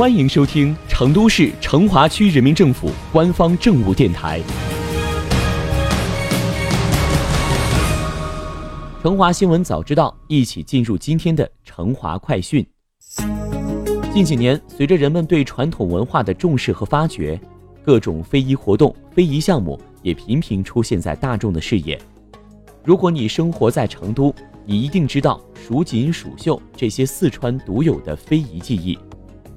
欢迎收听成都市成华区人民政府官方政务电台《成华新闻早知道》，一起进入今天的成华快讯。近几年，随着人们对传统文化的重视和发掘，各种非遗活动、非遗项目也频频出现在大众的视野。如果你生活在成都，你一定知道蜀锦、蜀绣这些四川独有的非遗技艺。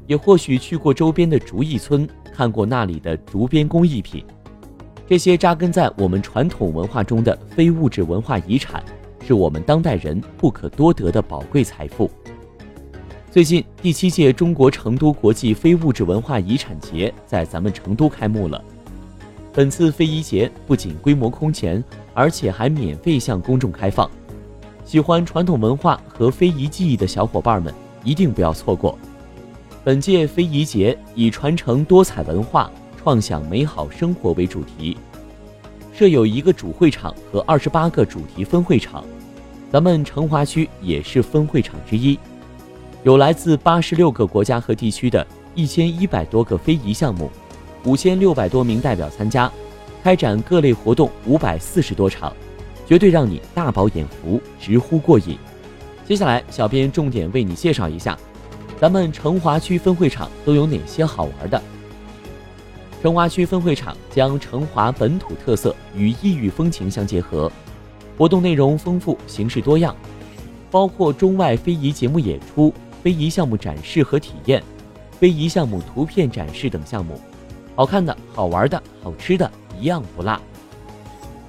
也或许去过周边的竹艺村，看过那里的竹编工艺品，这些扎根在我们传统文化中的非物质文化遗产，是我们当代人不可多得的宝贵财富。最近，第七届中国成都国际非物质文化遗产节在咱们成都开幕了。本次非遗节不仅规模空前，而且还免费向公众开放。喜欢传统文化和非遗技艺的小伙伴们，一定不要错过。本届非遗节以传承多彩文化、创享美好生活为主题，设有一个主会场和二十八个主题分会场，咱们成华区也是分会场之一。有来自八十六个国家和地区的一千一百多个非遗项目，五千六百多名代表参加，开展各类活动五百四十多场，绝对让你大饱眼福，直呼过瘾。接下来，小编重点为你介绍一下。咱们成华区分会场都有哪些好玩的？成华区分会场将成华本土特色与异域风情相结合，活动内容丰富，形式多样，包括中外非遗节目演出、非遗项目展示和体验、非遗项目图片展示等项目，好看的、好玩的、好吃的，一样不落。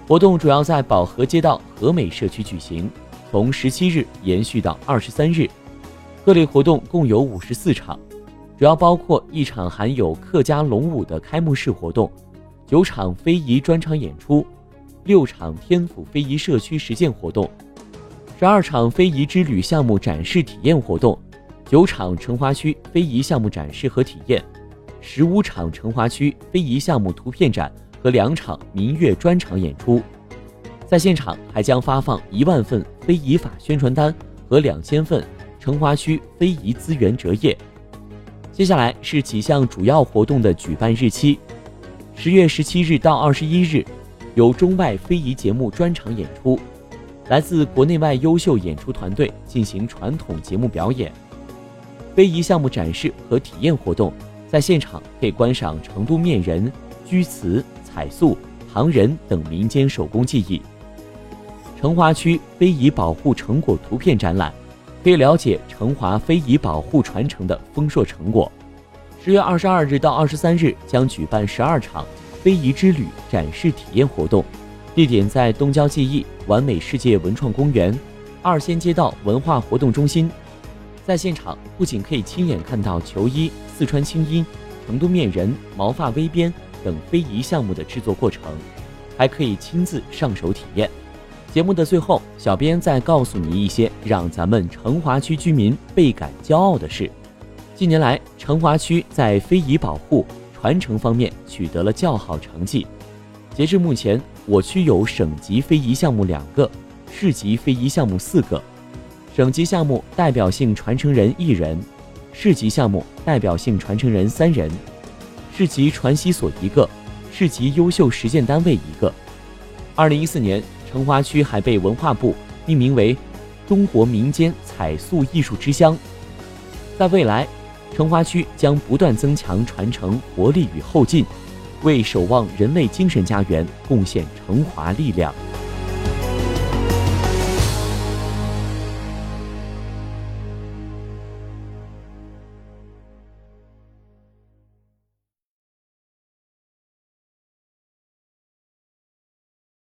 活动主要在宝和街道和美社区举行，从十七日延续到二十三日。各类活动共有五十四场，主要包括一场含有客家龙舞的开幕式活动，九场非遗专场演出，六场天府非遗社区实践活动，十二场非遗之旅项目展示体验活动，九场成华区非遗项目展示和体验，十五场成华区非遗项目图片展和两场民乐专场演出。在现场还将发放一万份非遗法宣传单和两千份。成华区非遗资源折页。接下来是几项主要活动的举办日期：十月十七日到二十一日，有中外非遗节目专场演出，来自国内外优秀演出团队进行传统节目表演；非遗项目展示和体验活动，在现场可以观赏成都面人、居瓷、彩塑、唐人等民间手工技艺；成华区非遗保护成果图片展览。可以了解成华非遗保护传承的丰硕成果。十月二十二日到二十三日将举办十二场非遗之旅展示体验活动，地点在东郊记忆完美世界文创公园、二仙街道文化活动中心。在现场不仅可以亲眼看到球衣、四川青衣、成都面人、毛发微编等非遗项目的制作过程，还可以亲自上手体验。节目的最后，小编再告诉你一些让咱们成华区居民倍感骄傲的事。近年来，成华区在非遗保护传承方面取得了较好成绩。截至目前，我区有省级非遗项目两个，市级非遗项目四个。省级项目代表性传承人一人，市级项目代表性传承人三人，市级传习所一个，市级优秀实践单位一个。二零一四年。成华区还被文化部命名为“中国民间彩塑艺术之乡”。在未来，成华区将不断增强传承活力与后劲，为守望人类精神家园贡献成华力量。